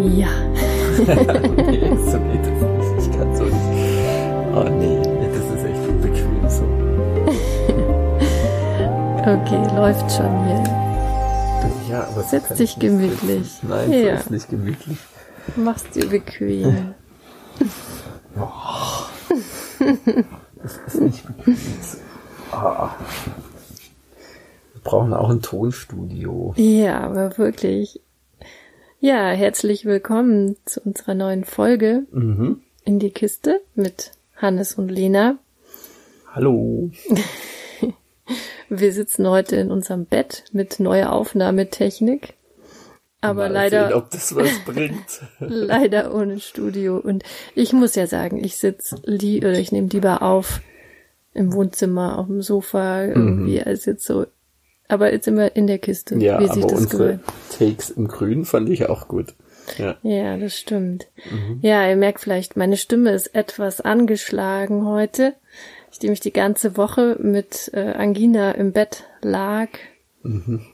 Ja. nee, so geht das nicht. Ich kann so nicht. Oh nee, das ist echt unbequem so. Okay, läuft schon hier. Ja, aber so Setz kann dich gemütlich. sitzen. Nein, Ja. so ist nicht gemütlich. Mach's dir bequem. Das ist nicht bequem. Ah. Wir brauchen auch ein Tonstudio. Ja, aber wirklich. Ja, herzlich willkommen zu unserer neuen Folge Mhm. in die Kiste mit Hannes und Lena. Hallo. Wir sitzen heute in unserem Bett mit neuer Aufnahmetechnik. Aber Mal leider, Sehen, ob das was bringt. leider ohne Studio. Und ich muss ja sagen, ich sitz li oder ich nehme lieber auf im Wohnzimmer, auf dem Sofa, irgendwie, als jetzt so. Aber jetzt immer in der Kiste. Ja, wie sich aber das unsere gehört. Takes im Grün fand ich auch gut. Ja. Ja, das stimmt. Mhm. Ja, ihr merkt vielleicht, meine Stimme ist etwas angeschlagen heute, nachdem ich die ganze Woche mit äh, Angina im Bett lag. Mhm.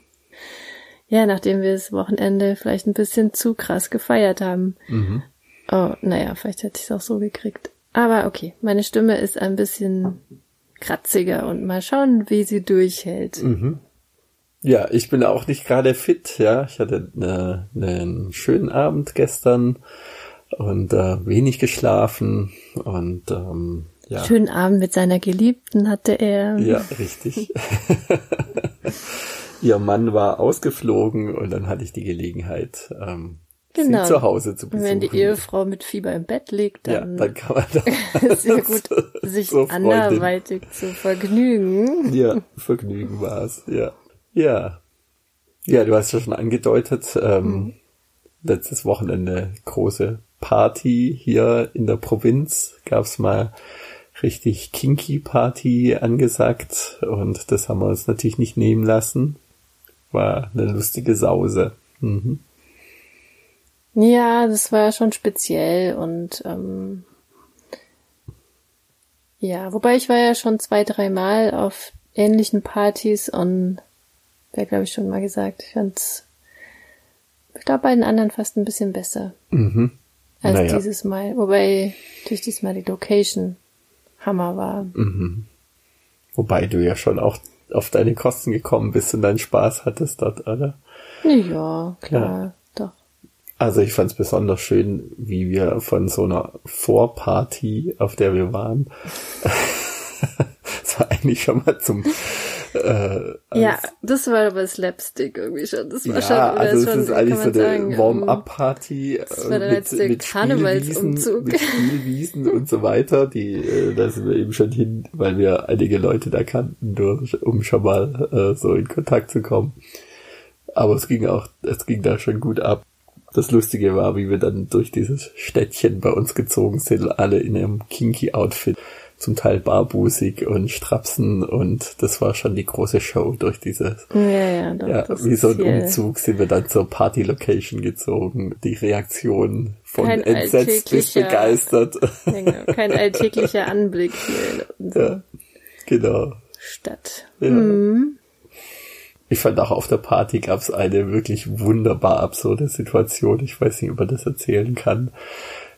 Ja, nachdem wir das Wochenende vielleicht ein bisschen zu krass gefeiert haben. Mhm. Oh, naja, vielleicht hätte ich es auch so gekriegt. Aber okay, meine Stimme ist ein bisschen kratziger und mal schauen, wie sie durchhält. Mhm. Ja, ich bin auch nicht gerade fit, ja. Ich hatte ne, einen schönen Abend gestern und äh, wenig geschlafen und ähm, ja. Schönen Abend mit seiner Geliebten hatte er. Ja, richtig. Ihr Mann war ausgeflogen und dann hatte ich die Gelegenheit, ähm, Genau. sie zu Hause zu besuchen. wenn die Ehefrau mit Fieber im Bett liegt, ja, dann, dann kann man da ja gut, sich anderweitig zu vergnügen. Ja, Vergnügen war's. Ja. Ja. Ja, du hast ja schon angedeutet, ähm, Mhm. letztes Wochenende große Party hier in der Provinz. Gab's mal richtig kinky Party angesagt und das haben wir uns natürlich nicht nehmen lassen. War eine lustige Sause. Mhm. Ja, das war schon speziell und ähm, ja, wobei ich war ja schon zwei, dreimal auf ähnlichen Partys und wer glaube ich schon mal gesagt, ich fand's ich glaube bei den anderen fast ein bisschen besser Mhm. als Naja. dieses Mal. Wobei natürlich diesmal die Location Hammer war. Mhm. Wobei du ja schon auch auf deine Kosten gekommen bist und deinen Spaß hattest dort, oder? Ja, klar, doch. Also ich fand es besonders schön, wie wir von so einer Vorparty, auf der wir waren, das war eigentlich schon mal zum äh, Ja, das war aber Slapstick irgendwie schon. Das war ja, schon, also es schon, ist eigentlich so eine ähm, Warm-up-Party das äh, war dann mit, jetzt der mit Karnevalsumzug. Mit Spielwiesen und so weiter. Die, äh, da sind wir eben schon hin, weil wir einige Leute da kannten, durch, um schon mal äh, so in Kontakt zu kommen. Aber es ging auch, es ging da schon gut ab. Das Lustige war, wie wir dann durch dieses Städtchen bei uns gezogen sind, alle in ihrem kinky Outfit, zum Teil barbusig und Strapsen und das war schon die große Show durch dieses Ja, ja, doch. ja, wie so ein Umzug sind wir dann zur Party-Location gezogen. Die Reaktion von Kein entsetzt bis begeistert. Genau. Kein alltäglicher Anblick hier in unserer ja, genau. Stadt. Ja. Mhm. Ich fand auch auf der Party gab es eine wirklich wunderbar absurde Situation. Ich weiß nicht, ob man das erzählen kann.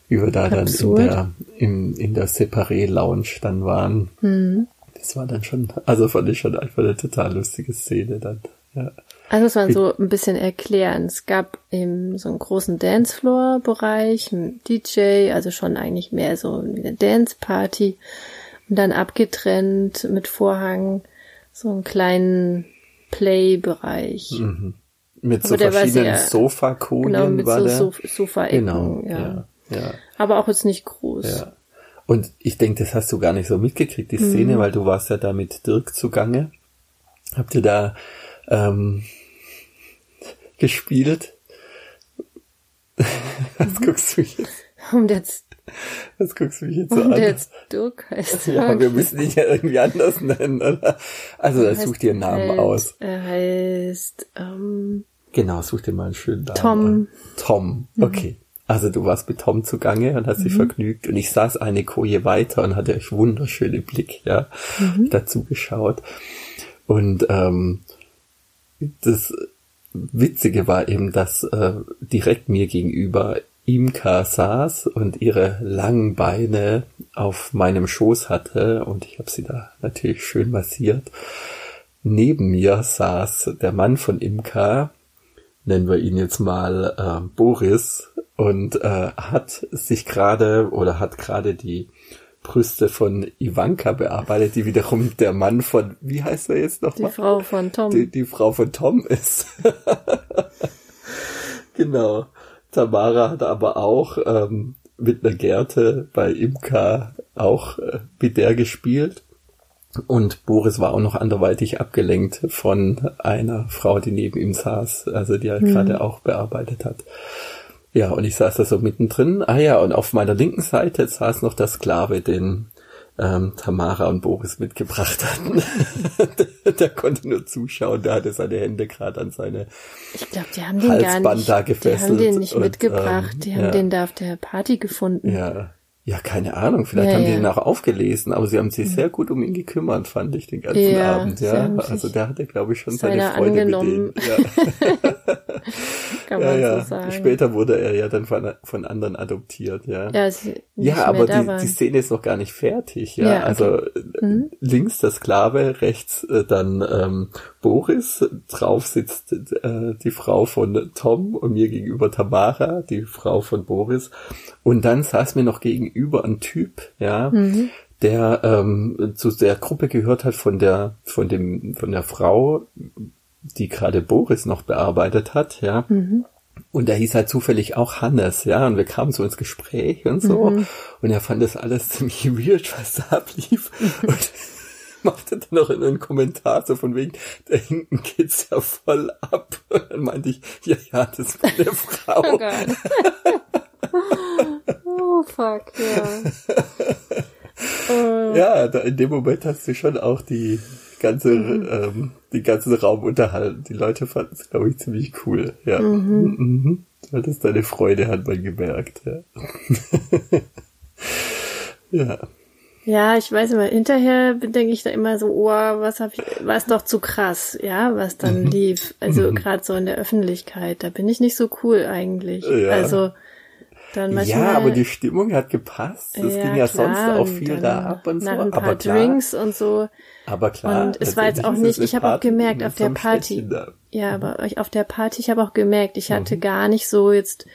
Wie wir da Absurd? dann in der, in, in der Separé-Lounge dann waren. Mhm. Das war dann schon, also fand ich schon einfach eine total lustige Szene dann. Ja. Also muss man so ein bisschen erklären. Es gab eben so einen großen Dancefloor-Bereich, einen DJ, also schon eigentlich mehr so eine Dance-Party. Und dann abgetrennt mit Vorhang so einen kleinen Play-Bereich. Mit so Aber war verschiedenen Sofakonien Genau, mit war so der. Sof Sofa-Ecken. Genau, ja. ja, ja. Aber auch jetzt nicht groß. Ja. Und ich denke, das hast du gar nicht so mitgekriegt, die Szene, weil du warst ja da mit Dirk zugange. Habt ihr da ähm, gespielt? Was guckst du mich jetzt? Und jetzt, Was guckst du mich jetzt so und an? jetzt Dirk heißt er. Ja, wir müssen ihn ja irgendwie anders nennen, oder? Also, Heißt such dir einen Namen halt, aus. Er heißt ähm, Genau, such dir mal einen schönen Namen. Tom. Tom, okay. Also du warst mit Tom zugange und hast dich vergnügt. Und ich saß eine Koje weiter und hatte echt wunderschöne Blick, ja, dazu geschaut. Und ähm, das Witzige war eben, dass äh, direkt mir gegenüber Imka saß und ihre langen Beine auf meinem Schoß hatte. Und ich habe sie da natürlich schön massiert. Neben mir saß der Mann von Imka, nennen wir ihn jetzt mal äh, Boris, und äh, hat sich gerade oder hat gerade die Brüste von Ivanka bearbeitet, die wiederum der Mann von, wie heißt er jetzt nochmal? Die Frau von Tom. Die, die Frau von Tom ist. genau. Tamara hat aber auch ähm, mit einer Gerte bei Imka auch äh, mit der gespielt. Und Boris war auch noch anderweitig abgelenkt von einer Frau, die neben ihm saß, also die er mhm. gerade auch bearbeitet hat. Ja, und ich saß da so mittendrin. Ah ja, und auf meiner linken Seite saß noch der Sklave, den ähm, Tamara und Boris mitgebracht hatten. der, der, konnte nur zuschauen, der hatte seine Hände gerade an seine Ich glaube, die haben den Halsband gar nicht, da gefesselt. Die haben den nicht und, mitgebracht, ähm, die haben ja. den da auf der Party gefunden. Ja, ja, keine Ahnung. Vielleicht ja, haben die ihn auch aufgelesen, aber sie haben sich sehr gut um ihn gekümmert, fand ich den ganzen ja, Abend. Ja, also der hatte, glaube ich, schon seine Freude angenommen. mit denen. Ja. Kann man ja, so sagen. Später wurde er ja dann von, von anderen adoptiert, ja. Ja, ja aber die, die Szene ist noch gar nicht fertig, ja. okay. Also mhm. links der Sklave, rechts äh, dann ähm, Boris, drauf sitzt äh, die Frau von Tom und mir gegenüber Tamara, die Frau von Boris. Und dann saß mir noch gegenüber ein Typ, ja, mhm. der ähm, zu der Gruppe gehört hat von der, von dem, von der Frau, die gerade Boris noch bearbeitet hat, ja. Mhm. Und er hieß halt zufällig auch Hannes, ja, und wir kamen so ins Gespräch und so. Mhm. Und er fand das alles ziemlich weird, was da ablief. und machte dann noch einen Kommentar so von wegen, da hinten geht's ja voll ab. Und dann meinte ich, ja, ja, das war eine Frau. Oh oh, fuck, ja. Uh. Ja, da in dem Moment hast du schon auch die ganze, mhm. ähm, die ganze Raum unterhalten. Die Leute fanden es, glaube ich, ziemlich cool. Ja. Mhm. Mhm. Das ist deine Freude, hat man gemerkt. Ja. ja. Ja, ich weiß immer, hinterher denke ich da immer so, oh, was hab ich, war es doch zu krass, ja, was dann mhm. lief. Also mhm. gerade so in der Öffentlichkeit, da bin ich nicht so cool eigentlich. Ja. Also dann manchmal, ja, aber die Stimmung hat gepasst. Es ja, ging ja klar, sonst auch viel da ab und so. Nach ein paar aber klar, Drinks und so. Aber klar. Und es war jetzt auch nicht, ich habe auch gemerkt auf der Party. Ja, aber auf der Party, ich habe auch gemerkt, ich hatte mhm. gar nicht so jetzt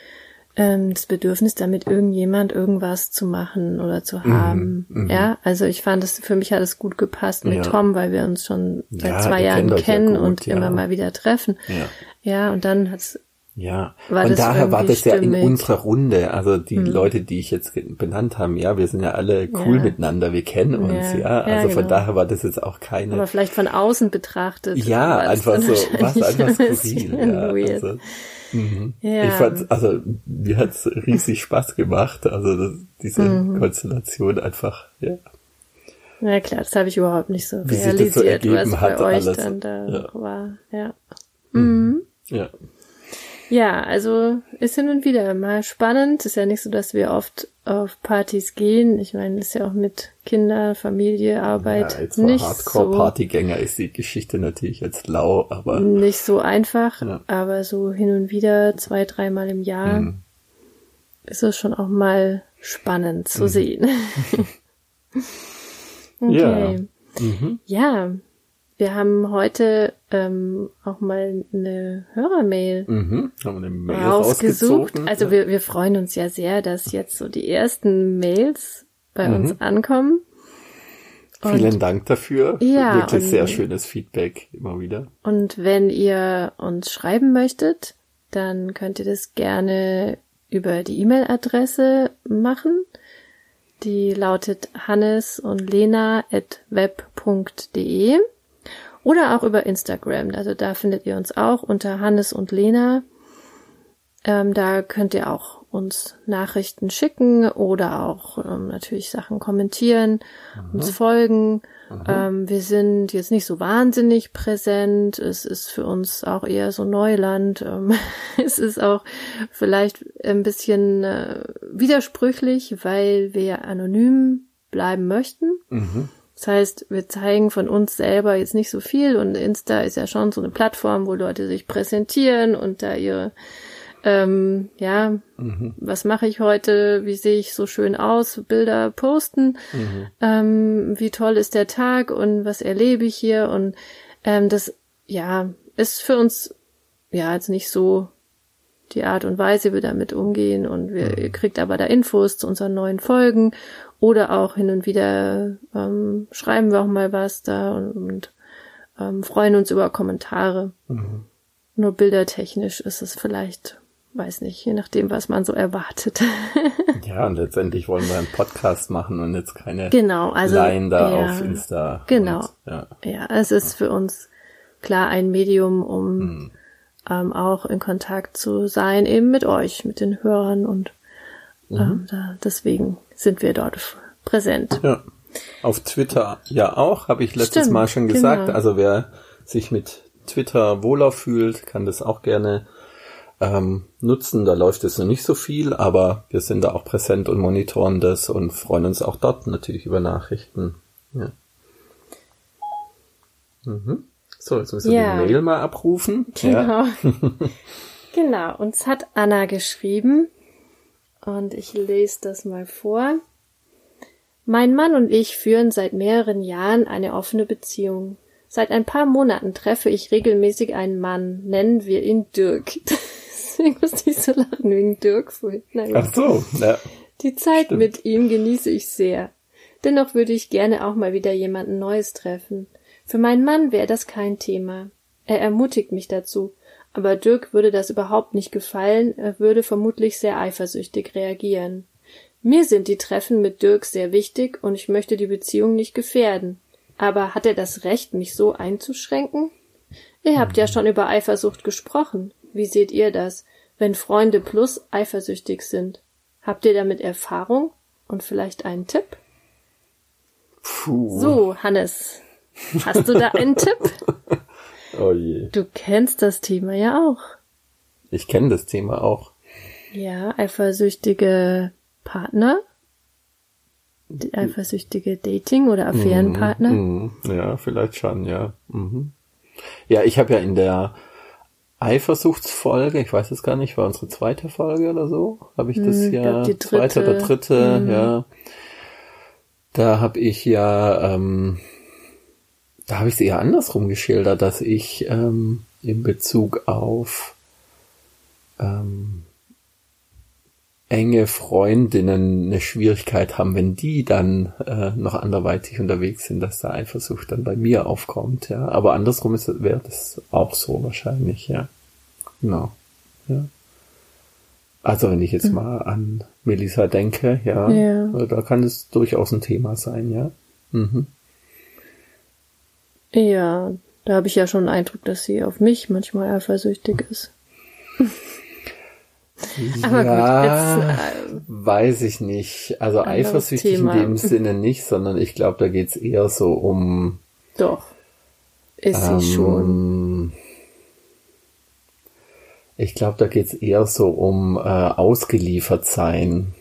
ähm, das Bedürfnis, damit irgendjemand irgendwas zu machen oder zu mhm, haben. Mhm, ja, also ich fand es, für mich hat es gut gepasst mit ja. Tom, weil wir uns schon seit ja, zwei Jahren kennen gut, und immer mal wieder treffen. Ja, ja und dann hat's ja, war und daher war das ja in unserer Runde, also die hm. Leute, die ich jetzt benannt haben, ja, wir sind ja alle cool ja. miteinander, wir kennen uns, ja, ja. also ja, von genau. daher war das jetzt auch keine. Aber vielleicht von außen betrachtet. Ja, einfach so, was einfach skurril, ja. Also, mhm. ja. Ich fand, also mir hat's riesig Spaß gemacht, also das, diese mhm. Konstellation einfach, ja. Ja klar, das habe ich überhaupt nicht so Wie realisiert, so was bei euch alles. dann da war, ja. Mhm. mhm. Ja. Ja, also ist hin und wieder mal spannend. Ist ja nicht so, dass wir oft auf Partys gehen. Ich meine, ist ja auch mit Kinder, Familie, Arbeit ja, jetzt nicht Hardcore-Partygänger so, ist die Geschichte natürlich jetzt lau, aber nicht so einfach. Ja. Aber so hin und wieder zwei, dreimal im Jahr mhm. ist es schon auch mal spannend zu mhm. sehen. okay. Ja. Mhm. ja, wir haben heute ähm, auch mal eine Hörermail mhm, haben eine Mail rausgesucht. Also ja. wir, wir freuen uns ja sehr, dass jetzt so die ersten Mails bei mhm. uns ankommen. Und, Vielen Dank dafür. Ja, Wirklich und, sehr schönes Feedback immer wieder. Und wenn ihr uns schreiben möchtet, dann könnt ihr das gerne über die E-Mail-Adresse machen. Die lautet hannes und lena at web.de. Oder auch über Instagram. Also da findet ihr uns auch unter Hannes und Lena. Ähm, da könnt ihr auch uns Nachrichten schicken oder auch ähm, natürlich Sachen kommentieren, Aha. uns folgen. Ähm, wir sind jetzt nicht so wahnsinnig präsent. Es ist für uns auch eher so Neuland. Ähm, es ist auch vielleicht ein bisschen äh, widersprüchlich, weil wir anonym bleiben möchten. Mhm. Das heißt, wir zeigen von uns selber jetzt nicht so viel und Insta ist ja schon so eine Plattform, wo Leute sich präsentieren und da ihre ähm, ja, mhm. was mache ich heute, wie sehe ich so schön aus, Bilder posten, mhm. ähm, wie toll ist der Tag und was erlebe ich hier und ähm, das, ja, ist für uns ja jetzt nicht so die Art und Weise, wie wir damit umgehen und wir, mhm. ihr kriegt aber da Infos zu unseren neuen Folgen oder auch hin und wieder ähm, schreiben wir auch mal was da und, und ähm, freuen uns über Kommentare. Mhm. Nur bildertechnisch ist es vielleicht, weiß nicht, je nachdem, was man so erwartet. ja, und letztendlich wollen wir einen Podcast machen und jetzt keine genau, also, Line da ja, auf Insta. Genau. Und, ja. ja, es ist für uns klar ein Medium, um mhm. Ähm, auch in Kontakt zu sein, eben mit euch, mit den Hörern und mhm. ähm, da, deswegen sind wir dort präsent. Ja. Auf Twitter ja auch, habe ich letztes Stimmt, Mal schon gesagt. Genau. Also wer sich mit Twitter wohler fühlt, kann das auch gerne ähm, nutzen. Da läuft es noch nicht so viel, aber wir sind da auch präsent und monitoren das und freuen uns auch dort natürlich über Nachrichten. Ja. Mhm. So, jetzt müssen wir ja. die Mail mal abrufen. Genau. Ja. genau, uns hat Anna geschrieben und ich lese das mal vor. Mein Mann und ich führen seit mehreren Jahren eine offene Beziehung. Seit ein paar Monaten treffe ich regelmäßig einen Mann, nennen wir ihn Dirk. Deswegen musste ich so lachen wegen Dirk vorhin. Naja. Ach so, ja. Die Zeit Stimmt. mit ihm genieße ich sehr. Dennoch würde ich gerne auch mal wieder jemanden Neues treffen. Für meinen Mann wäre das kein Thema. Er ermutigt mich dazu. Aber Dirk würde das überhaupt nicht gefallen, er würde vermutlich sehr eifersüchtig reagieren. Mir sind die Treffen mit Dirk sehr wichtig und ich möchte die Beziehung nicht gefährden. Aber hat er das Recht, mich so einzuschränken? Ihr habt ja schon über Eifersucht gesprochen. Wie seht ihr das, wenn Freunde plus eifersüchtig sind? Habt ihr damit Erfahrung und vielleicht einen Tipp? Puh. So, Hannes, hast du da einen Tipp? Oh je. Du kennst das Thema ja auch. Ich kenne das Thema auch. Ja, eifersüchtige Partner, eifersüchtige Dating- oder Affärenpartner. Mm, mm, ja, vielleicht schon, ja. Mhm. Ja, ich habe ja in der Eifersuchtsfolge, ich weiß es gar nicht, war unsere zweite Folge oder so, habe ich das hm, ja, ich zweite oder dritte, ja. Da habe ich ja ähm, da habe ich es eher andersrum geschildert, dass ich ähm, in Bezug auf ähm, enge Freundinnen eine Schwierigkeit haben, wenn die dann äh, noch anderweitig unterwegs sind, dass da Eifersucht dann bei mir aufkommt, ja. Aber andersrum ist wäre das auch so wahrscheinlich, ja. Genau. Ja. Also wenn ich jetzt mhm. mal an Melissa denke, ja, ja, da kann es durchaus ein Thema sein, ja. Mhm. Ja, da habe ich ja schon den Eindruck, dass sie auf mich manchmal eifersüchtig ist. Aber ja, gut, jetzt, äh, weiß ich nicht. Also eifersüchtig Thema. in dem Sinne nicht, sondern ich glaube, da geht's eher so um. Doch. Ist ähm, sie schon. Ich glaube, da geht's eher so um äh, ausgeliefert sein.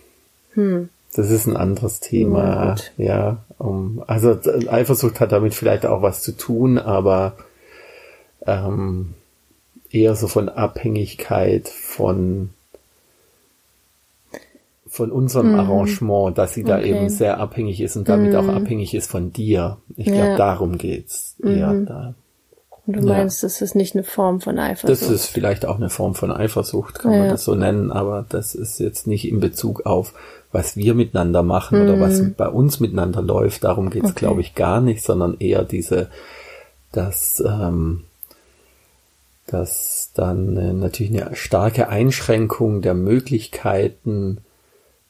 Hm. Das ist ein anderes Thema. Ja, ja um, also Eifersucht hat damit vielleicht auch was zu tun, aber ähm, eher so von Abhängigkeit von von unserem mhm. Arrangement, dass sie da okay. eben sehr abhängig ist und damit mhm. auch abhängig ist von dir. Ich glaube, ja. darum geht's eher mhm. da. Du meinst, ja. das ist nicht eine Form von Eifersucht? Das ist vielleicht auch eine Form von Eifersucht, kann ja. man das so nennen, aber das ist jetzt nicht in Bezug auf, was wir miteinander machen mhm. oder was mhm. bei uns miteinander läuft. Darum geht's, okay. glaube ich, gar nicht, sondern eher diese, dass, ähm, dass dann äh, natürlich eine starke Einschränkung der Möglichkeiten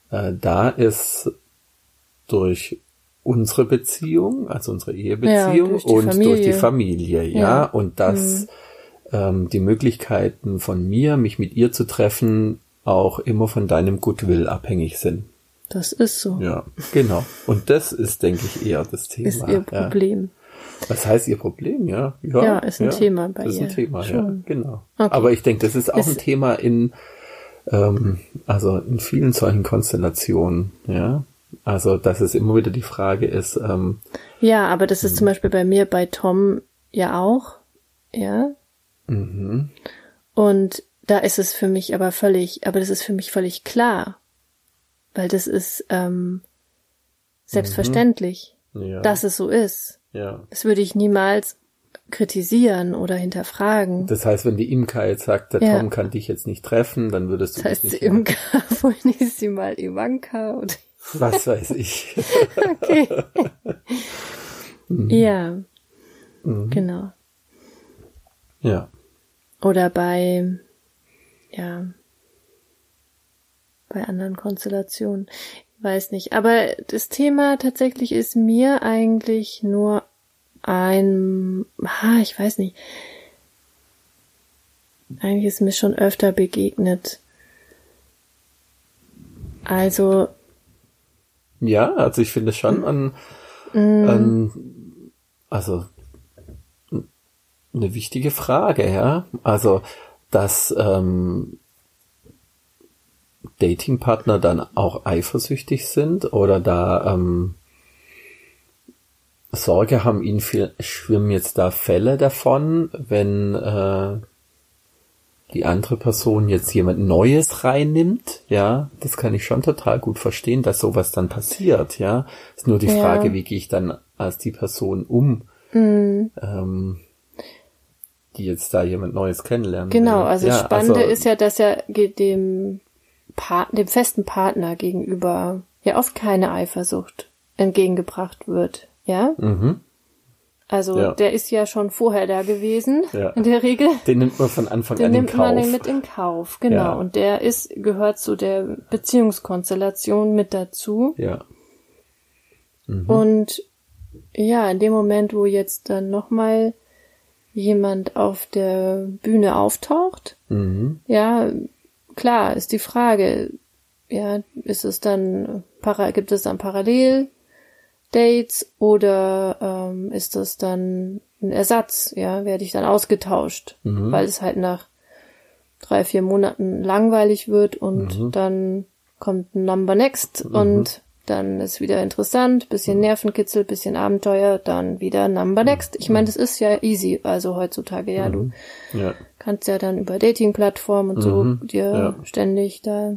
äh, da ist durch unsere Beziehung, also unsere Ehebeziehung ja, durch und Familie. durch die Familie, ja, ja. und dass mhm. ähm, die Möglichkeiten von mir, mich mit ihr zu treffen, auch immer von deinem Goodwill abhängig sind. Das ist so. Ja, genau. Und das ist, denke ich, eher das Thema. Ist ihr Problem. Ja. Was heißt ihr Problem? Ja, ja, ja ist ein ja, Thema bei ihr. Ist ein Thema, Schon. ja, genau. Okay. Aber ich denke, das ist auch ist ein Thema in, ähm, also in vielen solchen Konstellationen, ja. Also, dass es immer wieder die Frage ist. Ähm, ja, aber das ist zum Beispiel bei mir, bei Tom ja auch. Ja. mhm. Und da ist es für mich aber völlig, aber das ist für mich völlig klar. Weil das ist ähm, selbstverständlich, ja, dass es so ist. ja. Das würde ich niemals kritisieren oder hinterfragen. Das heißt, wenn die Imka jetzt sagt, der Ja. Tom kann dich jetzt nicht treffen, dann würdest du Das heißt nicht Imka, vorhin ist sie mal Ivanka oder Was weiß ich. okay. Mhm. Ja, genau. ja. Oder bei, ja, bei anderen Konstellationen. Weiß nicht. Aber das Thema tatsächlich ist mir eigentlich nur ein, ah, ich weiß nicht. Eigentlich ist mir schon öfter begegnet. Also, Ja, also ich finde schon an, an also eine wichtige Frage, ja. Also, dass ähm, Datingpartner dann auch eifersüchtig sind oder da ähm, Sorge haben, ihnen viel, schwimmen jetzt da Fälle davon, wenn äh, die andere Person jetzt jemand Neues reinnimmt, ja, das kann ich schon total gut verstehen, dass sowas dann passiert, ja. Ist nur die Ja. Frage, wie gehe ich dann als die Person um, ähm, die jetzt da jemand Neues kennenlernen Genau, will. also ja, Spannende also, ist ja, dass ja ge- dem, Part dem festen Partner gegenüber ja oft keine Eifersucht entgegengebracht wird. Ja, Mhm, also Ja. der ist ja schon vorher da gewesen, Ja. in der Regel. den nimmt man von Anfang Den an in nimmt Kauf. man mit in Kauf, genau. Ja. Und der ist, gehört zu der Beziehungskonstellation mit dazu. ja, Und ja, in dem Moment, wo jetzt dann nochmal jemand auf der Bühne auftaucht, mhm, ja, klar ist die Frage, ja, ist es dann, para, gibt es dann Parallel Dates oder ähm, ist das dann ein Ersatz, ja, werde ich dann ausgetauscht, weil es halt nach drei, vier Monaten langweilig wird und dann kommt ein Number Next und dann ist wieder interessant, bisschen Nervenkitzel, bisschen Abenteuer, dann wieder Number Next. Ich meine, das ist ja easy, also heutzutage, ja, du ja, kannst ja dann über Dating-Plattformen und so dir ja. ständig da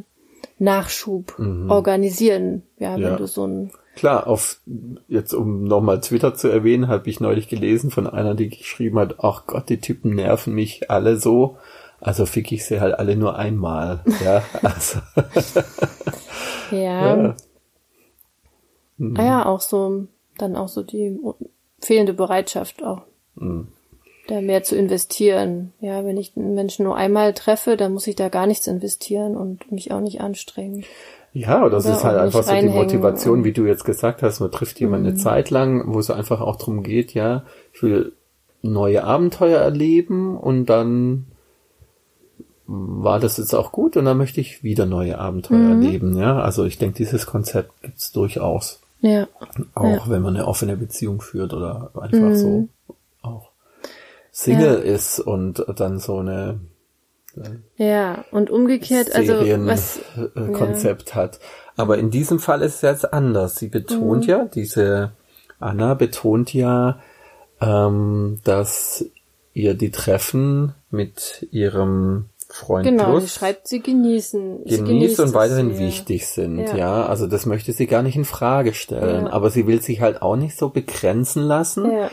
Nachschub organisieren, ja, wenn Ja. du so ein Klar, auf jetzt um nochmal Twitter zu erwähnen, habe ich neulich gelesen von einer, die geschrieben hat, ach Gott, die Typen nerven mich alle so. Also fick ich sie halt alle nur einmal. Ja, also Ja. Ja. Ah ja, auch so, dann auch so die fehlende Bereitschaft auch, da mehr zu investieren. Ja, wenn ich einen Menschen nur einmal treffe, dann muss ich da gar nichts investieren und mich auch nicht anstrengen. Ja, oder es Oder ist halt einfach so die Motivation, wie du jetzt gesagt hast, man trifft jemanden eine Zeit lang, wo es einfach auch drum geht, ja, ich will neue Abenteuer erleben und dann war das jetzt auch gut und dann möchte ich wieder neue Abenteuer erleben, ja. Also ich denke, dieses Konzept gibt's durchaus. Ja. Auch wenn man eine offene Beziehung führt oder einfach so auch Single ist und dann so eine Ja, und umgekehrt, also was, Serienkonzept hat. Aber in diesem Fall ist es jetzt anders. Sie betont ja, diese Anna betont ja, ähm, dass ihr die Treffen mit ihrem Freund genau, Plus die schreibt, sie genießen. sie genießt und weiterhin sehr. wichtig sind, ja. Ja. Also das möchte sie gar nicht in Frage stellen. Ja. Aber sie will sich halt auch nicht so begrenzen lassen, Ja.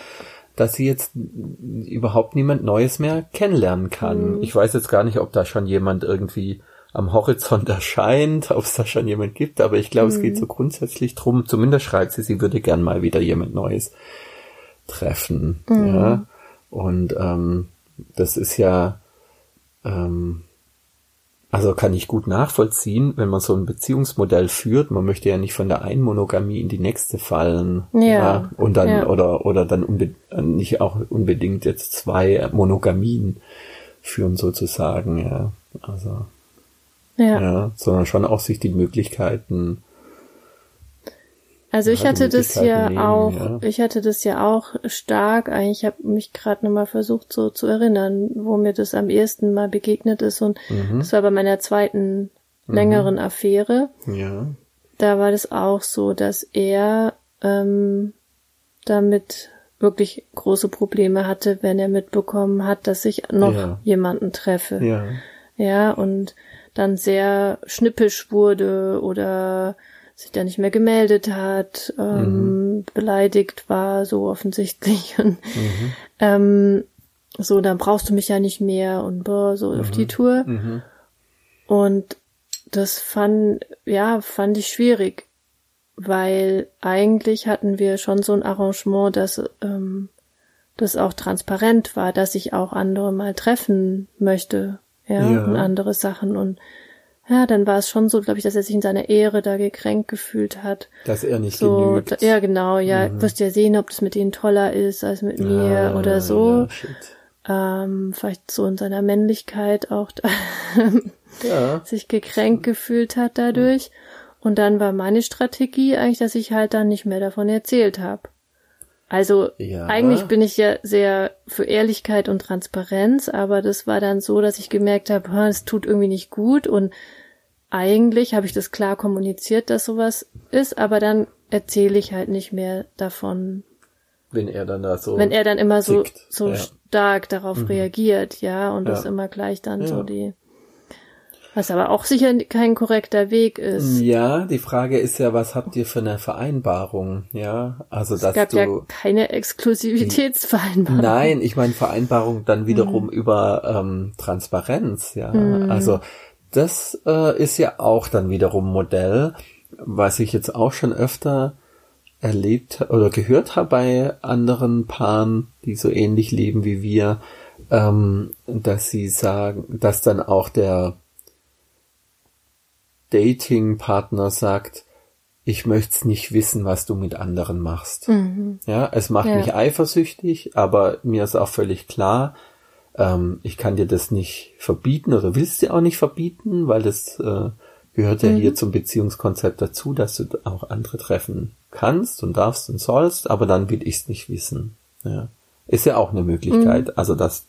Dass sie jetzt überhaupt niemand Neues mehr kennenlernen kann. Mhm. Ich weiß jetzt gar nicht, ob da schon jemand irgendwie am Horizont erscheint, ob es da schon jemand gibt, aber ich glaube, es Mhm. geht so grundsätzlich drum. Zumindest schreibt sie, sie würde gern mal wieder jemand Neues treffen. Mhm. Ja. Und ähm, das ist ja ähm, also kann ich gut nachvollziehen, wenn man so ein Beziehungsmodell führt. Man möchte ja nicht von der einen Monogamie in die nächste fallen. Ja. und dann, Ja. oder, oder dann nicht auch unbedingt jetzt zwei Monogamien führen sozusagen, ja. Also, Ja. ja, sondern schon auch sich die Möglichkeiten, Also ich hatte das ja nehmen, auch, ja. ich hatte das ja auch stark, eigentlich habe mich gerade nochmal versucht so zu erinnern, wo mir das am ersten Mal begegnet ist und Mhm. das war bei meiner zweiten längeren Affäre. ja, da war das auch so, dass er ähm, damit wirklich große Probleme hatte, wenn er mitbekommen hat, dass ich noch ja. jemanden treffe. Ja. Ja, und dann sehr schnippisch wurde oder sich da nicht mehr gemeldet hat, ähm, mhm. beleidigt war, so offensichtlich. Und mhm. ähm, so, dann brauchst du mich ja nicht mehr und boah, so mhm. auf die mhm. Tour. Mhm. Und das fand, ja, fand ich schwierig, weil eigentlich hatten wir schon so ein Arrangement, dass ähm, das auch transparent war, dass ich auch andere mal treffen möchte, ja, ja. und andere Sachen und ja, dann war es schon so, glaube ich, dass er sich in seiner Ehre da gekränkt gefühlt hat. Dass er nicht so, genügt. Da, ja, genau, ja, mhm. wirst ja sehen, ob das mit ihnen toller ist als mit mir ah, oder so. Ja, ähm, vielleicht so in seiner Männlichkeit auch da ja. sich gekränkt gefühlt hat dadurch. Und dann war meine Strategie eigentlich, dass ich halt dann nicht mehr davon erzählt habe. Also ja. eigentlich bin ich ja sehr für Ehrlichkeit und Transparenz, aber das war dann so, dass ich gemerkt habe, es tut irgendwie nicht gut und eigentlich habe ich das klar kommuniziert, dass sowas ist, aber dann erzähle ich halt nicht mehr davon. Wenn er dann da so. Wenn er dann immer so, so ja. stark darauf mhm. reagiert, ja, und ja. das immer gleich dann so die was aber auch sicher kein korrekter Weg ist. Ja, die Frage ist ja, was habt ihr für eine Vereinbarung? Ja, also es dass gab du ja keine Exklusivitätsvereinbarung. Nein, ich meine Vereinbarung dann wiederum mhm. über ähm, Transparenz. Ja, mhm. also das äh, ist ja auch dann wiederum Modell, was ich jetzt auch schon öfter erlebt oder gehört habe bei anderen Paaren, die so ähnlich leben wie wir, ähm, dass sie sagen, dass dann auch der Dating-Partner sagt, ich möchte nicht wissen, was du mit anderen machst. Mhm. Ja, es macht ja. mich eifersüchtig, aber mir ist auch völlig klar, ähm, ich kann dir das nicht verbieten oder willst dir auch nicht verbieten, weil das äh, gehört ja mhm. hier zum Beziehungskonzept dazu, dass du auch andere treffen kannst und darfst und sollst, aber dann will ich es nicht wissen. Ja. Ist ja auch eine Möglichkeit, mhm. also dass,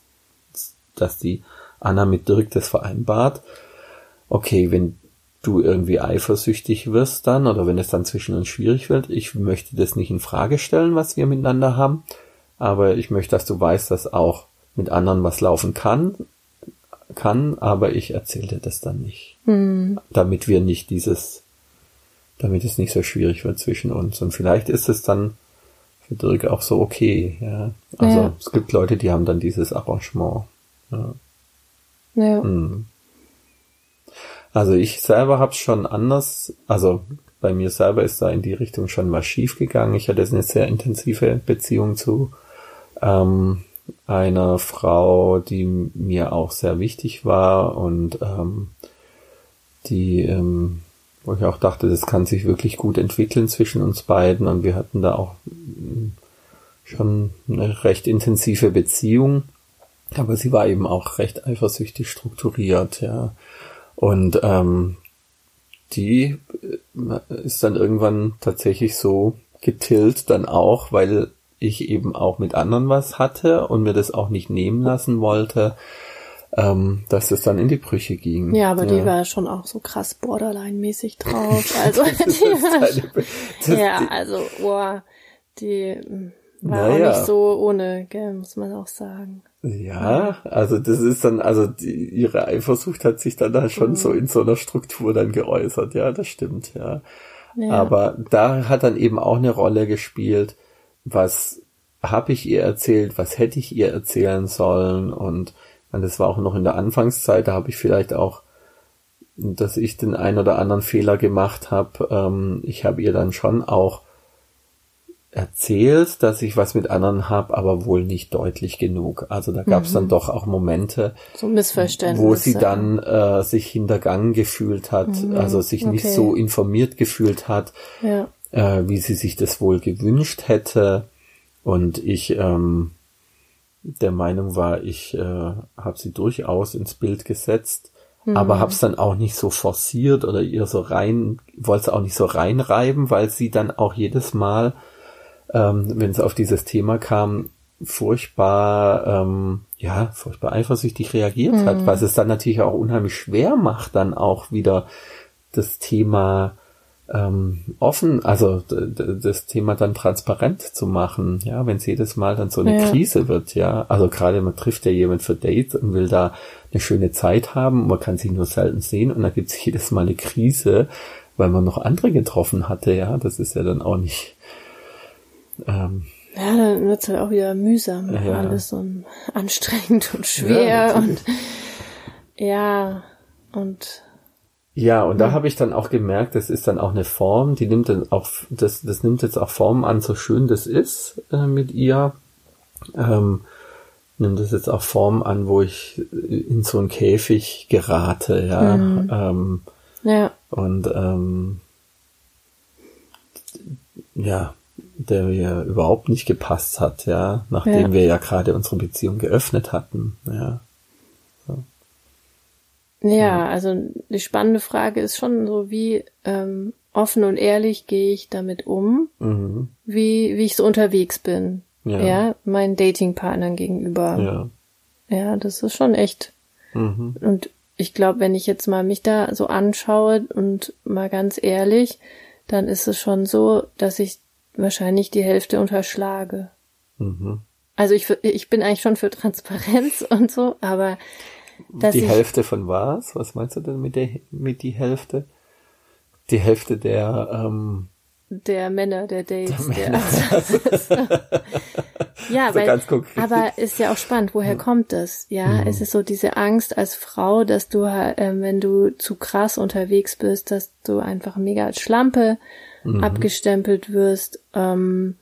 dass die Anna mit Dirk das vereinbart. Okay, wenn du irgendwie eifersüchtig wirst dann oder wenn es dann zwischen uns schwierig wird. Ich möchte das nicht in Frage stellen, was wir miteinander haben, aber ich möchte, dass du weißt, dass auch mit anderen was laufen kann, kann, aber ich erzähle dir das dann nicht, hm. damit wir nicht dieses, damit es nicht so schwierig wird zwischen uns. Und vielleicht ist es dann für Dirk auch so okay, ja. Also ja. es gibt Leute, die haben dann dieses Arrangement. Ja. ja. Hm. Also ich selber habe schon anders, also bei mir selber ist da in die Richtung schon was schief gegangen. Ich hatte eine sehr intensive Beziehung zu ähm, einer Frau, die mir auch sehr wichtig war und ähm, die, ähm, wo ich auch dachte, das kann sich wirklich gut entwickeln zwischen uns beiden und wir hatten da auch mm, schon eine recht intensive Beziehung, aber sie war eben auch recht eifersüchtig strukturiert, ja. Und ähm, die äh, ist dann irgendwann tatsächlich so getillt dann auch, weil ich eben auch mit anderen was hatte und mir das auch nicht nehmen lassen wollte, ähm, dass es dann in die Brüche ging. Ja, aber ja. die war schon auch so krass Borderline-mäßig drauf. Also die, ja, also boah, die war naja. auch nicht so ohne, gell, muss man auch sagen. Ja, also das ist dann, also die, ihre Eifersucht hat sich dann da schon mhm. so in so einer Struktur dann geäußert, ja, das stimmt, ja. ja. Aber da hat dann eben auch eine Rolle gespielt, was habe ich ihr erzählt, was hätte ich ihr erzählen sollen und das war auch noch in der Anfangszeit, da habe ich vielleicht auch, dass ich den ein oder anderen Fehler gemacht habe. Ähm, ich habe ihr dann schon auch erzählt, dass ich was mit anderen habe, aber wohl nicht deutlich genug. Also da gab es mhm. dann doch auch Momente, so Missverständnisse. wo sie dann äh, sich hintergangen gefühlt hat, mhm. also sich okay. nicht so informiert gefühlt hat, ja. äh, wie sie sich das wohl gewünscht hätte. Und ich ähm, der Meinung war, ich äh, habe sie durchaus ins Bild gesetzt, mhm. aber habe es dann auch nicht so forciert oder ihr so rein, wollte es auch nicht so reinreiben, weil sie dann auch jedes Mal ähm, wenn es auf dieses Thema kam, furchtbar, ähm, ja, furchtbar eifersüchtig reagiert mhm. hat, was es dann natürlich auch unheimlich schwer macht, dann auch wieder das Thema ähm, offen, also das Thema dann transparent zu machen, ja, wenn es jedes Mal dann so eine ja. Krise wird, ja, also gerade man trifft ja jemand für Dates und will da eine schöne Zeit haben, man kann sich nur selten sehen und dann gibt es jedes Mal eine Krise, weil man noch andere getroffen hatte, ja, das ist ja dann auch nicht. Ähm, ja, dann wird's halt auch wieder mühsam, ja. alles so anstrengend und schwer ja, und ja, und ja, und da habe ich dann auch gemerkt, das ist dann auch eine Form, die nimmt dann auch, das, das nimmt jetzt auch Form an, so schön das ist äh, mit ihr. Ähm, nimmt das jetzt auch Form an, wo ich in so einen Käfig gerate, ja. Mhm. Ähm, ja. Und ähm, ja, der mir überhaupt nicht gepasst hat, ja, nachdem ja. wir ja gerade unsere Beziehung geöffnet hatten, ja. Ja, also die spannende Frage ist schon so, wie ähm, offen und ehrlich gehe ich damit um, mhm. wie, wie ich so unterwegs bin. Ja, ja meinen Datingpartnern gegenüber. Ja. Ja, das ist schon echt. Mhm. Und ich glaube, wenn ich jetzt mal mich da so anschaue und mal ganz ehrlich, dann ist es schon so, dass ich wahrscheinlich die Hälfte unterschlage. Mhm. Also ich, ich bin eigentlich schon für Transparenz und so, aber die Hälfte von was? Was meinst du denn mit der mit die Hälfte? Die Hälfte der ähm, der Männer, der Dates. Der Männer. Der, ja, so weil, aber ist ja auch spannend, woher kommt das? Ja, mhm. es ist so diese Angst als Frau, dass du, äh, wenn du zu krass unterwegs bist, dass du einfach mega als Schlampe mhm. abgestempelt wirst. Ähm,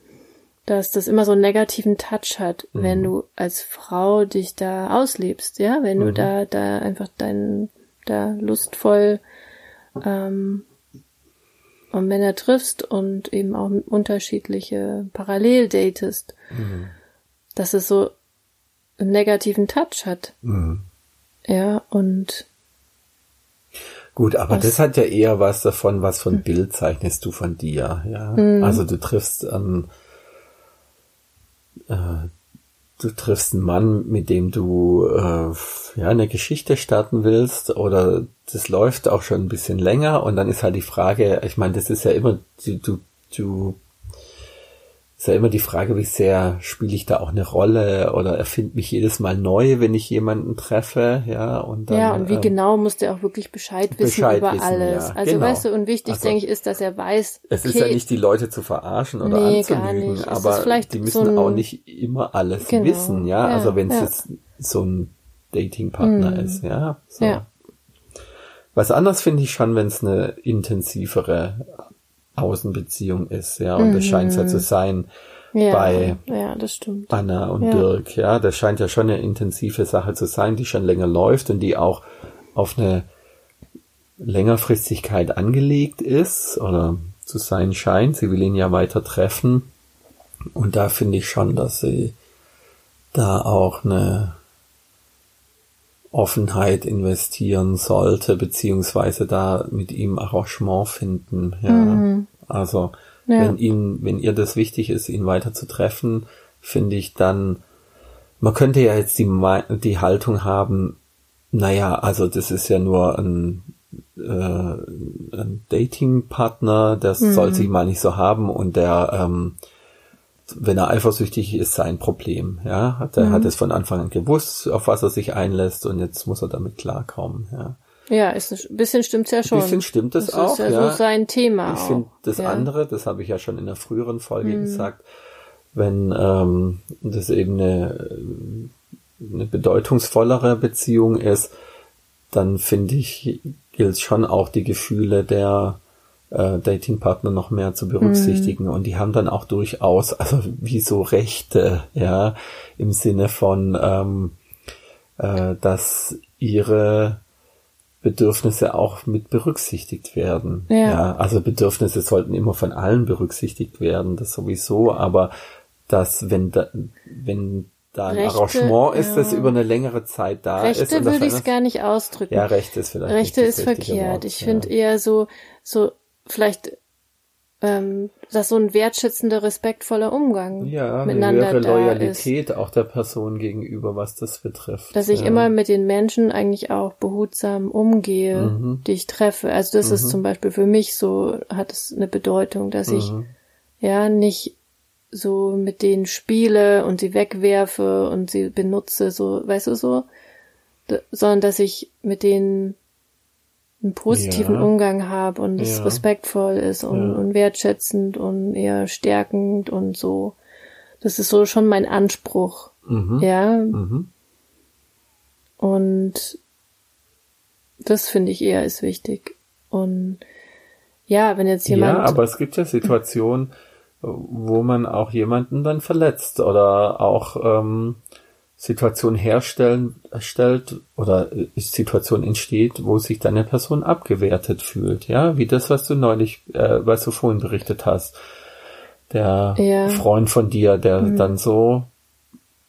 dass das immer so einen negativen Touch hat, mhm. wenn du als Frau dich da auslebst, ja, wenn mhm. du da da einfach dein da lustvoll ähm, und Männer triffst und eben auch unterschiedliche parallel datest, mhm. dass es so einen negativen Touch hat. Mhm. Ja, und Gut, aber was? das hat ja eher was davon, was von mhm. Bild zeichnest du von dir, ja. Mhm. Also du triffst an äh, du triffst einen Mann, mit dem du äh, ja eine Geschichte starten willst oder das läuft auch schon ein bisschen länger und dann ist halt die Frage, ich meine, das ist ja immer du du, du ist ja immer die Frage, wie sehr spiele ich da auch eine Rolle oder erfinde mich jedes Mal neu, wenn ich jemanden treffe, ja, und dann, Ja, und wie ähm, genau muss der auch wirklich Bescheid wissen Bescheid über wissen, alles. Ja, also genau. weißt du, und wichtig, also, denke ich, ist, dass er weiß. Es okay, ist ja nicht die Leute zu verarschen oder nee, anzulügen, aber die müssen so ein, auch nicht immer alles genau, wissen, ja. ja also wenn es ja. jetzt so ein Datingpartner mm. ist, ja. So. ja. Was anders finde ich schon, wenn es eine intensivere Außenbeziehung ist, ja, und mhm. das scheint ja zu sein ja, bei ja, Anna und ja. Dirk, ja, das scheint ja schon eine intensive Sache zu sein, die schon länger läuft und die auch auf eine Längerfristigkeit angelegt ist oder zu sein scheint. Sie will ihn ja weiter treffen und da finde ich schon, dass sie da auch eine Offenheit investieren sollte, beziehungsweise da mit ihm Arrangement finden. Ja. Mhm. Also ja. wenn ihn, wenn ihr das wichtig ist, ihn weiter zu treffen, finde ich dann, man könnte ja jetzt die, die Haltung haben, naja, also das ist ja nur ein, äh, ein Datingpartner, das mhm. soll sich mal nicht so haben und der ähm, wenn er eifersüchtig ist, sein Problem. Ja, der mhm. hat es von Anfang an gewusst, auf was er sich einlässt und jetzt muss er damit klarkommen. Ja. Ja, ist ein bisschen stimmt's ja schon. Ein bisschen stimmt es auch. Das ist ja, ja, so sein Thema. Ich finde das ja. andere, das habe ich ja schon in der früheren Folge mhm. gesagt, wenn ähm, das eben eine, eine bedeutungsvollere Beziehung ist, dann finde ich, gilt schon auch die Gefühle der äh, Datingpartner noch mehr zu berücksichtigen. Mhm. Und die haben dann auch durchaus, also wie so Rechte, ja, im Sinne von, ähm, äh, dass ihre Bedürfnisse auch mit berücksichtigt werden. Ja. ja. Also Bedürfnisse sollten immer von allen berücksichtigt werden, das sowieso, aber dass wenn da, wenn da ein Rechte, Arrangement ist, ja. das über eine längere Zeit da Rechte ist. Rechte würde ich es gar nicht ausdrücken. Ja, Rechte ist vielleicht. Rechte ist verkehrt. Wort, ich ja. finde eher so, so vielleicht ähm, dass so ein wertschätzender, respektvoller Umgang Ja, eine miteinander höhere da ist. Loyalität auch der Person gegenüber, was das betrifft. Dass ich ja. immer mit den Menschen eigentlich auch behutsam umgehe, Mhm. die ich treffe. Also das ist Mhm. zum Beispiel für mich so, hat es eine Bedeutung, dass ich Mhm. ja nicht so mit denen spiele und sie wegwerfe und sie benutze, so, weißt du so, sondern dass ich mit denen einen positiven Ja. Umgang habe und es Ja. respektvoll ist und, Ja. und wertschätzend und eher stärkend und so. Das ist so schon mein Anspruch, Mhm. ja. Mhm. Und das finde ich eher ist wichtig. Und ja, wenn jetzt jemand Ja, aber es gibt ja Situationen, wo man auch jemanden dann verletzt oder auch ähm, Situationen herstellen stellt oder äh, Situation entsteht, wo sich dann eine Person abgewertet fühlt, ja, wie das, was du neulich, äh, was du vorhin berichtet hast, der Ja. Freund von dir, der dann so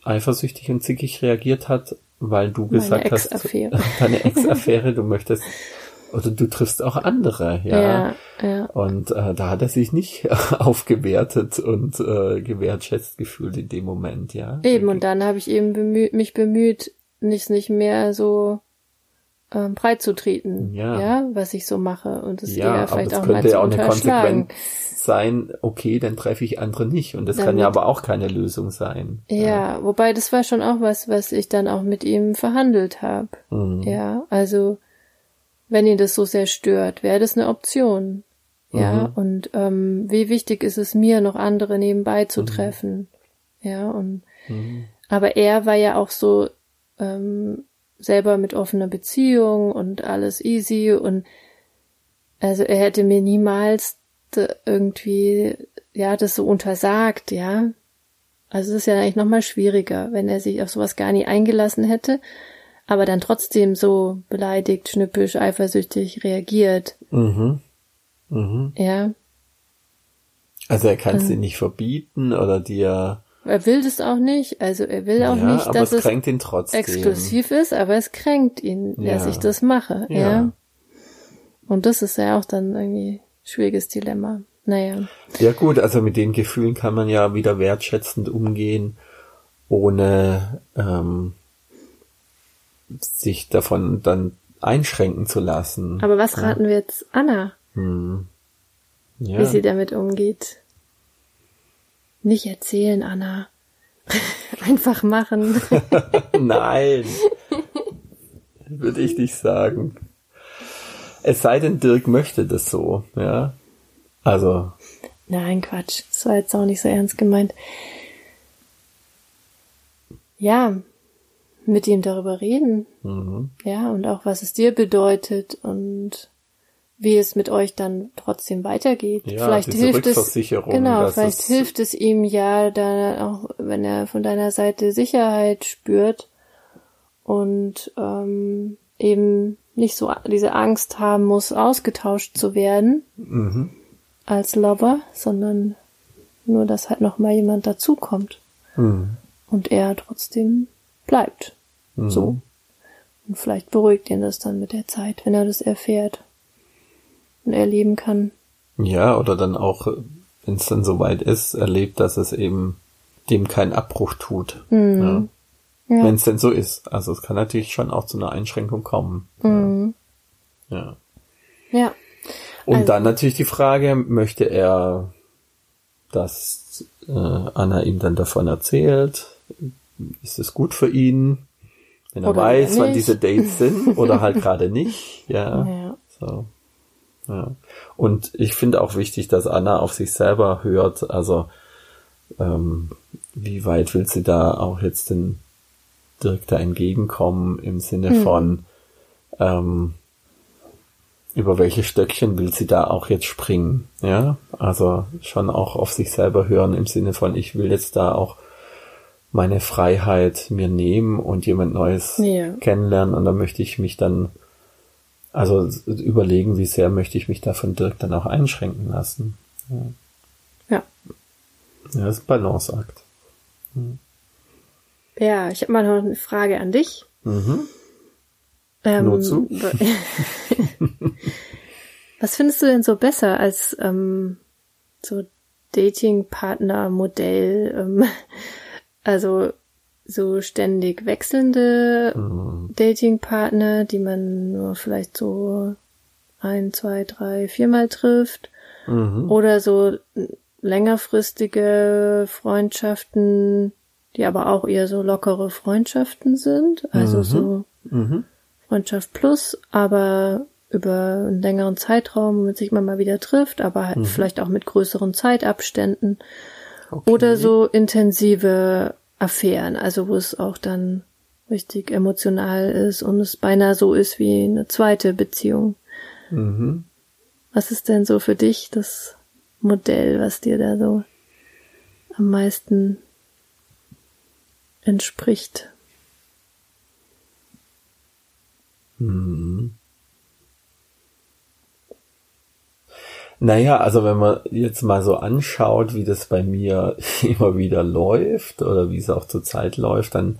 eifersüchtig und zickig reagiert hat, weil du gesagt hast, Ex-Affäre. deine Ex-Affäre, du möchtest oder du triffst auch andere, ja. ja, ja. Und äh, da hat er sich nicht aufgewertet und äh, gewertschätzt gefühlt in dem Moment, ja. Eben, und dann habe ich eben bemüht, mich bemüht, nicht, nicht mehr so ähm, breit zu treten, Ja. ja, was ich so mache. Und das ja, eher aber vielleicht das auch könnte ja auch eine. Konsequenz sein, okay, dann treffe ich andere nicht. Und das kann Damit- ja aber auch keine Lösung sein. Ja, wobei das war schon auch was, was ich dann auch mit ihm verhandelt habe. Mhm. Ja, also wenn ihn das so sehr stört, wäre das eine Option. Ja, Mhm. und ähm, wie wichtig ist es mir, noch andere nebenbei zu treffen. Ja, und Mhm. aber er war ja auch so ähm, selber mit offener Beziehung und alles easy und also er hätte mir niemals irgendwie ja das so untersagt, ja. Also es ist ja eigentlich noch mal schwieriger, wenn er sich auf sowas gar nie eingelassen hätte, aber dann trotzdem so beleidigt, schnippisch, eifersüchtig reagiert, Mhm. Mhm. ja. Also er kann es dir nicht verbieten oder dir. Er will das auch nicht, also er will auch ja, nicht, aber dass es es kränkt ihn trotzdem. exklusiv ist, aber es kränkt ihn, Ja. dass ich das mache, ja. Ja. Und das ist ja auch dann irgendwie ein schwieriges Dilemma. Naja. Ja gut, also mit den Gefühlen kann man ja wieder wertschätzend umgehen, ohne ähm, sich davon dann einschränken zu lassen. Aber was raten wir jetzt Anna, Hm. wie Ja. sie damit umgeht? Nicht erzählen, Anna. Einfach machen. Nein, würde ich nicht sagen. Es sei denn, Dirk möchte das so, ja. Also, Nein, Quatsch. Das war jetzt auch nicht so ernst gemeint. Ja, mit ihm darüber reden. mhm. Ja, und auch was es dir bedeutet und wie es mit euch dann trotzdem weitergeht. Ja, vielleicht hilft es, genau, vielleicht es- hilft es ihm ja da auch, wenn er von deiner Seite Sicherheit spürt und ähm, eben nicht so diese Angst haben muss, ausgetauscht zu werden Mhm. als Lover, sondern nur, dass halt noch mal jemand dazukommt Mhm. und er trotzdem bleibt. Mhm. So. Und vielleicht beruhigt ihn das dann mit der Zeit, wenn er das erfährt und erleben kann. Ja, oder dann auch, wenn es dann soweit ist, erlebt, dass es eben dem keinen Abbruch tut. Mhm. Ja. Ja. Wenn es denn so ist. Also es kann natürlich schon auch zu einer Einschränkung kommen. Mhm. Ja. Ja. Und Also- dann natürlich die Frage, möchte er, dass äh, Anna ihm dann davon erzählt? Ist es gut für ihn? Wenn er Oder weiß, wann diese Dates sind oder halt gerade nicht. Ja. Ja. So. Ja. Und ich finde auch wichtig, dass Anna auf sich selber hört. Also ähm, wie weit will sie da auch jetzt den Dirk da entgegenkommen im Sinne Mhm. von ähm, über welche Stöckchen will sie da auch jetzt springen? Ja, also schon auch auf sich selber hören im Sinne von ich will jetzt da auch meine Freiheit mir nehmen und jemand Neues Ja. kennenlernen und da möchte ich mich dann also überlegen, wie sehr möchte ich mich da von Dirk dann auch einschränken lassen. Ja. Ja, das ist ein Balanceakt. Ja, ich habe mal noch eine Frage an dich. Mhm. Ähm, Nur zu. Was findest du denn so besser als ähm, so Dating-Partner-Modell, ähm, also so ständig wechselnde mhm. Dating-Partner, die man nur vielleicht so ein, zwei, drei, viermal trifft. Mhm. Oder so längerfristige Freundschaften, die aber auch eher so lockere Freundschaften sind. Also mhm. so mhm. Freundschaft plus, aber über einen längeren Zeitraum, wenn sich man mal wieder trifft, aber halt mhm. vielleicht auch mit größeren Zeitabständen. Okay. Oder so intensive Affären, also wo es auch dann richtig emotional ist und es beinahe so ist wie eine zweite Beziehung. Mhm. Was ist denn so für dich das Modell, was dir da so am meisten entspricht? Mhm. Naja, also wenn man jetzt mal so anschaut, wie das bei mir immer wieder läuft oder wie es auch zur Zeit läuft, dann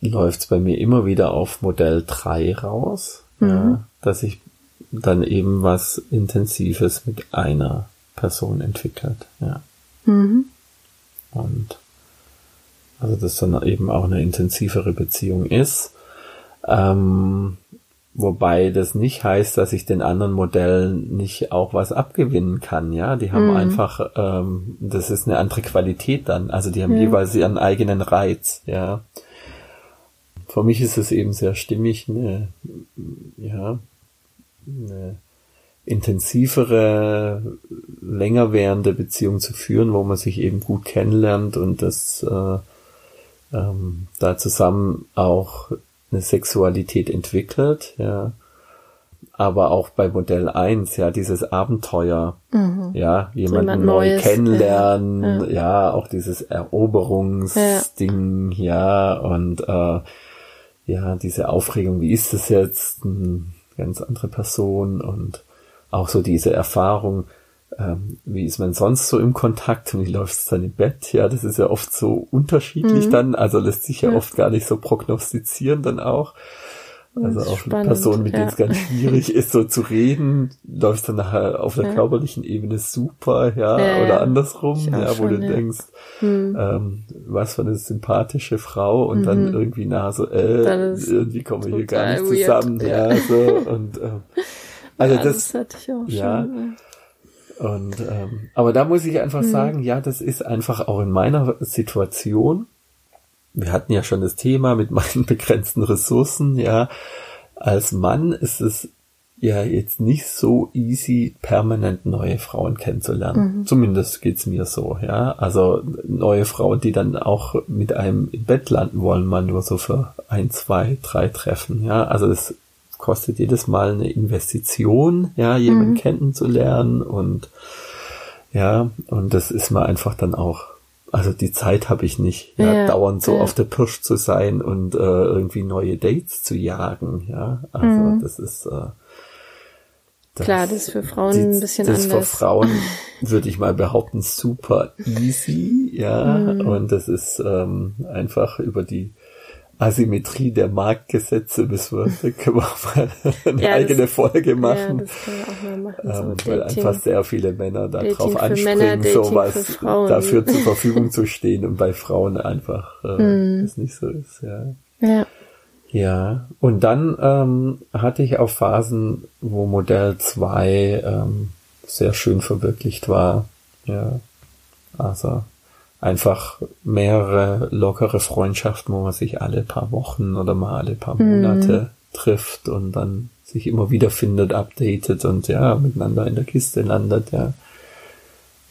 läuft es bei mir immer wieder auf Modell 3 raus, mhm. ja, dass ich dann eben was Intensives mit einer Person entwickelt, ja. Mhm. Und also dass dann eben auch eine intensivere Beziehung ist. Ähm, Wobei das nicht heißt, dass ich den anderen Modellen nicht auch was abgewinnen kann, ja. Die haben mhm. einfach, ähm, das ist eine andere Qualität dann. Also die haben ja. jeweils ihren eigenen Reiz, ja. Für mich ist es eben sehr stimmig, eine, ja, eine intensivere, länger währende Beziehung zu führen, wo man sich eben gut kennenlernt und das äh, ähm, da zusammen auch eine Sexualität entwickelt, ja. Aber auch bei Modell 1, ja, dieses Abenteuer, mhm. ja, jemanden so neu Neues, kennenlernen, ja, ja. ja, auch dieses Eroberungsding, ja. ja, und äh, ja, diese Aufregung, wie ist es jetzt, eine ganz andere Person und auch so diese Erfahrung, ähm, wie ist man sonst so im Kontakt und wie läuft es dann im Bett? Ja, das ist ja oft so unterschiedlich mhm. dann, also lässt sich ja, ja, oft gar nicht so prognostizieren dann auch. Also auch spannend, Personen, mit ja. denen es ganz schwierig ist, so zu reden, läuft dann nachher auf der ja. körperlichen Ebene super, ja, ja oder andersrum, ja, wo schon, du denkst, hm. ähm, was für eine sympathische Frau und mhm. dann irgendwie nah so, äh, irgendwie kommen wir hier gar nicht zusammen, ja, so und ähm, also das, das ja, schon, und ähm, aber da muss ich einfach mhm. sagen, ja, das ist einfach auch in meiner Situation. Wir hatten ja schon das Thema mit meinen begrenzten Ressourcen, ja. Als Mann ist es ja jetzt nicht so easy, permanent neue Frauen kennenzulernen. Mhm. Zumindest geht's mir so, ja. Also neue Frauen, die dann auch mit einem im Bett landen wollen, mal nur so für ein, zwei, drei Treffen, ja. Also das kostet jedes Mal eine Investition, ja, jemanden mhm. kennenzulernen und ja, und das ist mir einfach dann auch, also die Zeit habe ich nicht, ja, ja dauernd so ja. auf der Pirsch zu sein und äh, irgendwie neue Dates zu jagen, ja, also mhm. das ist äh, das, Klar, das ist für Frauen die, ein bisschen das anders. Das für Frauen, würde ich mal behaupten, super easy, ja. Mhm. Und das ist ähm, einfach über die Asymmetrie der Marktgesetze müssen wir, da können wir auch mal eine ja, eigene das, Folge machen. Ja, das können wir auch mal machen. So ähm, weil einfach sehr viele Männer darauf anspringen, Männer, sowas dafür zur Verfügung zu stehen und bei Frauen einfach äh, mm. das nicht so ist, ja. Ja. Ja, und dann ähm, hatte ich auch Phasen, wo Modell 2 ähm, sehr schön verwirklicht war. Ja, also einfach mehrere lockere Freundschaften, wo man sich alle paar Wochen oder mal alle paar Monate mhm. trifft und dann sich immer wieder findet, updatet und ja, miteinander in der Kiste landet, ja.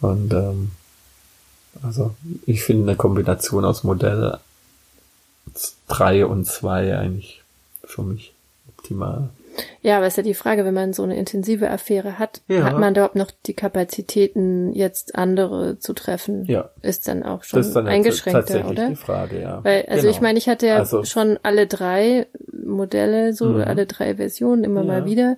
Und ähm, also ich finde eine Kombination aus Modell 3 und 2 eigentlich für mich optimal. Ja, aber ist ja die Frage, wenn man so eine intensive Affäre hat, ja. hat man dort noch die Kapazitäten, jetzt andere zu treffen? Ja. Ist dann auch schon das ist dann eingeschränkter, oder? Die Frage, ja. Weil, also genau. ich meine, ich hatte ja also, schon alle drei Modelle, so mhm. alle drei Versionen immer ja. mal wieder.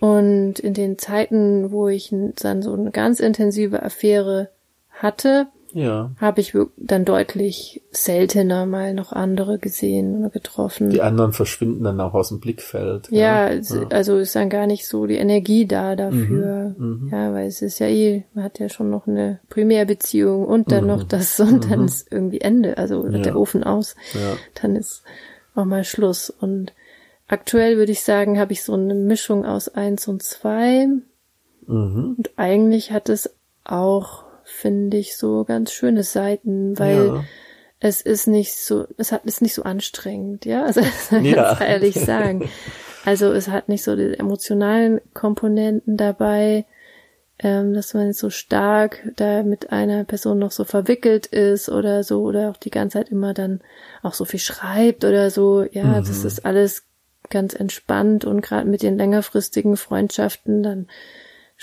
Und in den Zeiten, wo ich dann so eine ganz intensive Affäre hatte, Ja. habe ich dann deutlich seltener mal noch andere gesehen oder getroffen. Die anderen verschwinden dann auch aus dem Blickfeld. Ja, es- also ist dann gar nicht so die Energie da dafür. Mhm, Ja, weil es ist ja eh, man hat ja schon noch eine Primärbeziehung und dann noch das und dann ist irgendwie Ende. Also wird Mhm. Ja. der Ofen aus. Ja. Dann ist auch mal Schluss. Und aktuell würde ich sagen, habe ich so eine Mischung aus eins und zwei. Mhm. Und eigentlich hat es auch, finde ich, so ganz schöne Seiten, weil Ja. es ist nicht so, es hat, ist nicht so anstrengend, ja, also das kann ich Ja. ehrlich sagen. Also es hat nicht so die emotionalen Komponenten dabei, ähm, dass man so stark da mit einer Person noch so verwickelt ist oder so oder auch die ganze Zeit immer dann auch so viel schreibt oder so. Ja, das Mhm. ist alles ganz entspannt und gerade mit den längerfristigen Freundschaften dann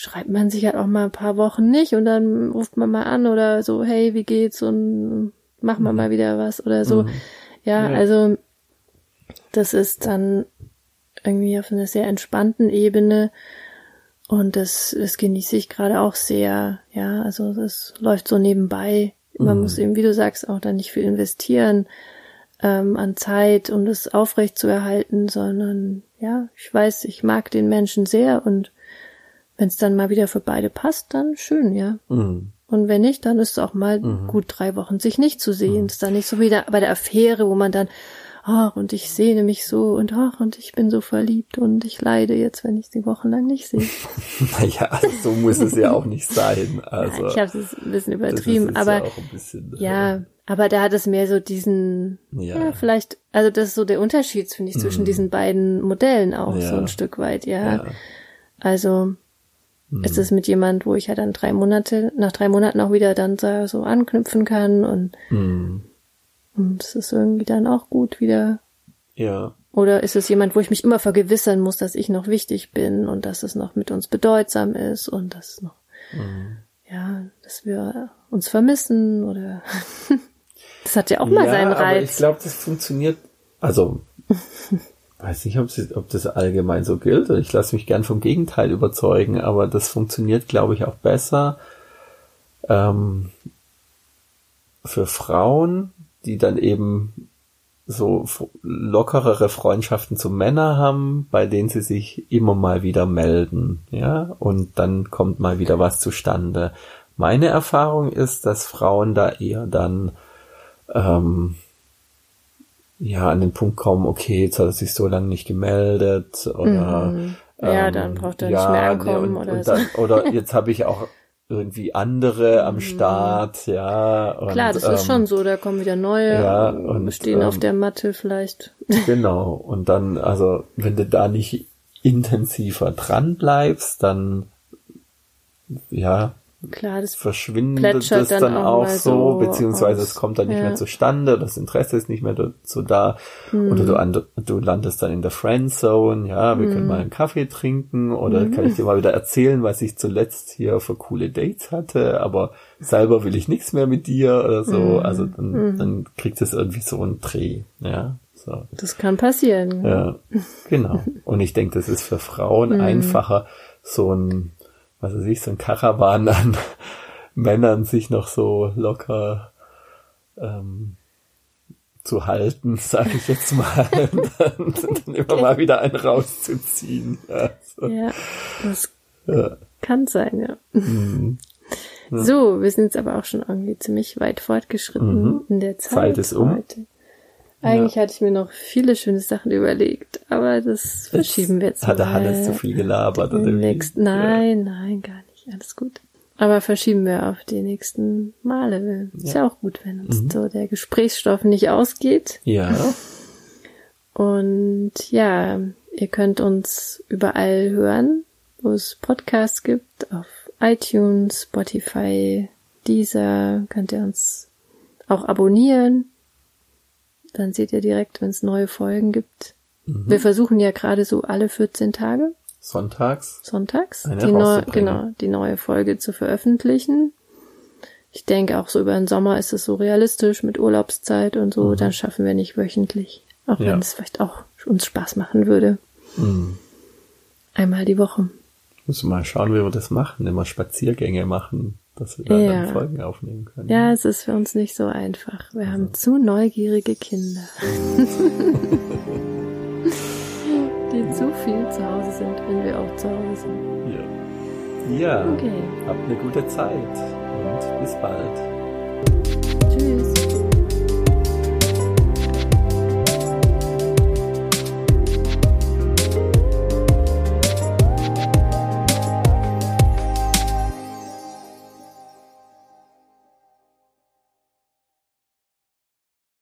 schreibt man sich halt auch mal ein paar Wochen nicht und dann ruft man mal an oder so, hey, wie geht's und machen wir mal wieder was oder so. Ja, Ja. also das ist dann irgendwie auf einer sehr entspannten Ebene und das, das genieße ich gerade auch sehr. Ja, also das läuft so nebenbei. Man muss eben, wie du sagst, auch dann nicht viel investieren ähm, an Zeit, um das aufrecht zu erhalten, sondern ja, ich weiß, ich mag den Menschen sehr und wenn es dann mal wieder für beide passt, dann schön, ja. Mhm. Und wenn nicht, dann ist es auch mal gut drei Wochen sich nicht zu sehen. Ist dann nicht so wie da, bei der Affäre, wo man dann, ach, und ich sehne mich so und ach, und ich bin so verliebt und ich leide jetzt, wenn ich sie wochenlang nicht sehe. Naja, so muss es ja auch nicht sein. Also, ich habe es ein bisschen das übertrieben, ist, ist aber ja bisschen, äh, ja, aber da hat es mehr so diesen, Ja. ja, vielleicht, also das ist so der Unterschied, finde ich, zwischen diesen beiden Modellen auch Ja. so ein Stück weit, ja. ja. Also ist es mit jemand, wo ich ja dann drei Monate, nach drei Monaten auch wieder dann so anknüpfen kann und Mhm. Und es ist irgendwie dann auch gut wieder. Ja. Oder ist es jemand, wo ich mich immer vergewissern muss, dass ich noch wichtig bin und dass es noch mit uns bedeutsam ist und dass noch, ja, dass wir uns vermissen oder das hat ja auch mal ja, seinen aber ich Reiz. glaube, das funktioniert, also weiß nicht, ob, es- ob das allgemein so gilt. Ich lasse mich gern vom Gegenteil überzeugen, aber das funktioniert, glaube ich, auch besser ähm, für Frauen, die dann eben so lockerere Freundschaften zu Männern haben, bei denen sie sich immer mal wieder melden, ja, und dann kommt mal wieder was zustande. Meine Erfahrung ist, dass Frauen da eher dann ähm, ja an den Punkt kommen, okay, jetzt hat er sich so lange nicht gemeldet oder Mhm. Ja, ähm, dann braucht er nicht mehr ankommen und, oder und so. dann, oder jetzt habe ich auch irgendwie andere am Start, ja. Und, Mhm. Klar, das ist ähm, schon so, da kommen wieder neue, ja, ähm, und, stehen auf ähm, der Matte vielleicht. Genau. Und dann, also, wenn du da nicht intensiver dran bleibst, dann, ja, Klar, das verschwindet es dann dann auch auch, so, so beziehungsweise aus. es kommt dann nicht Ja. mehr zustande, das Interesse ist nicht mehr dazu da, Hm. oder du, and, du landest dann in der Friendzone, ja, wir können mal einen Kaffee trinken, oder Hm. kann ich dir mal wieder erzählen, was ich zuletzt hier für coole Dates hatte, aber selber will ich nichts mehr mit dir oder so, Hm. also dann, dann kriegt es irgendwie so einen Dreh, ja, so. das kann passieren. Ja, genau. Und ich denke, das ist für Frauen einfacher, so ein, was weiß ich, so ein Karawan an Männern sich noch so locker ähm, zu halten, sage ich jetzt mal, und dann, dann immer mal wieder einen rauszuziehen. Ja, so. Ja, das Ja. kann sein, ja. Mhm. So, wir sind jetzt aber auch schon irgendwie ziemlich weit fortgeschritten Mhm. in der Zeit. Zeit ist um. Heute. Eigentlich hatte ich mir noch viele schöne Sachen überlegt, aber das verschieben wir jetzt Hat der. Hannes zu viel gelabert? Oder wie? nein, nein, gar nicht. Alles gut. Aber verschieben wir auf die nächsten Male. Ist ja, auch gut, wenn uns Mhm. so der Gesprächsstoff nicht ausgeht. Ja, Und ja, ihr könnt uns überall hören, wo es Podcasts gibt, auf iTunes, Spotify, Deezer, könnt ihr uns auch abonnieren. Dann seht ihr direkt, wenn es neue Folgen gibt. Mhm. Wir versuchen ja gerade so alle 14 Tage, sonntags. sonntags, die, neu, rauszubringen. genau, die neue Folge zu veröffentlichen. Ich denke auch so über den Sommer ist es so realistisch mit Urlaubszeit und so, dann schaffen wir nicht wöchentlich. Auch Mhm. Ja. wenn es vielleicht auch uns Spaß machen würde. Mhm. Einmal die Woche. Müssen wir mal schauen, wie wir das machen. Immer Spaziergänge machen dass wir dann, Ja. dann Folgen aufnehmen können. Ja, es ist für uns nicht so einfach. Wir haben zu neugierige Kinder. die zu viel zu Hause sind, wenn wir auch zu Hause sind. Ja, ja Okay. habt eine gute Zeit und bis bald.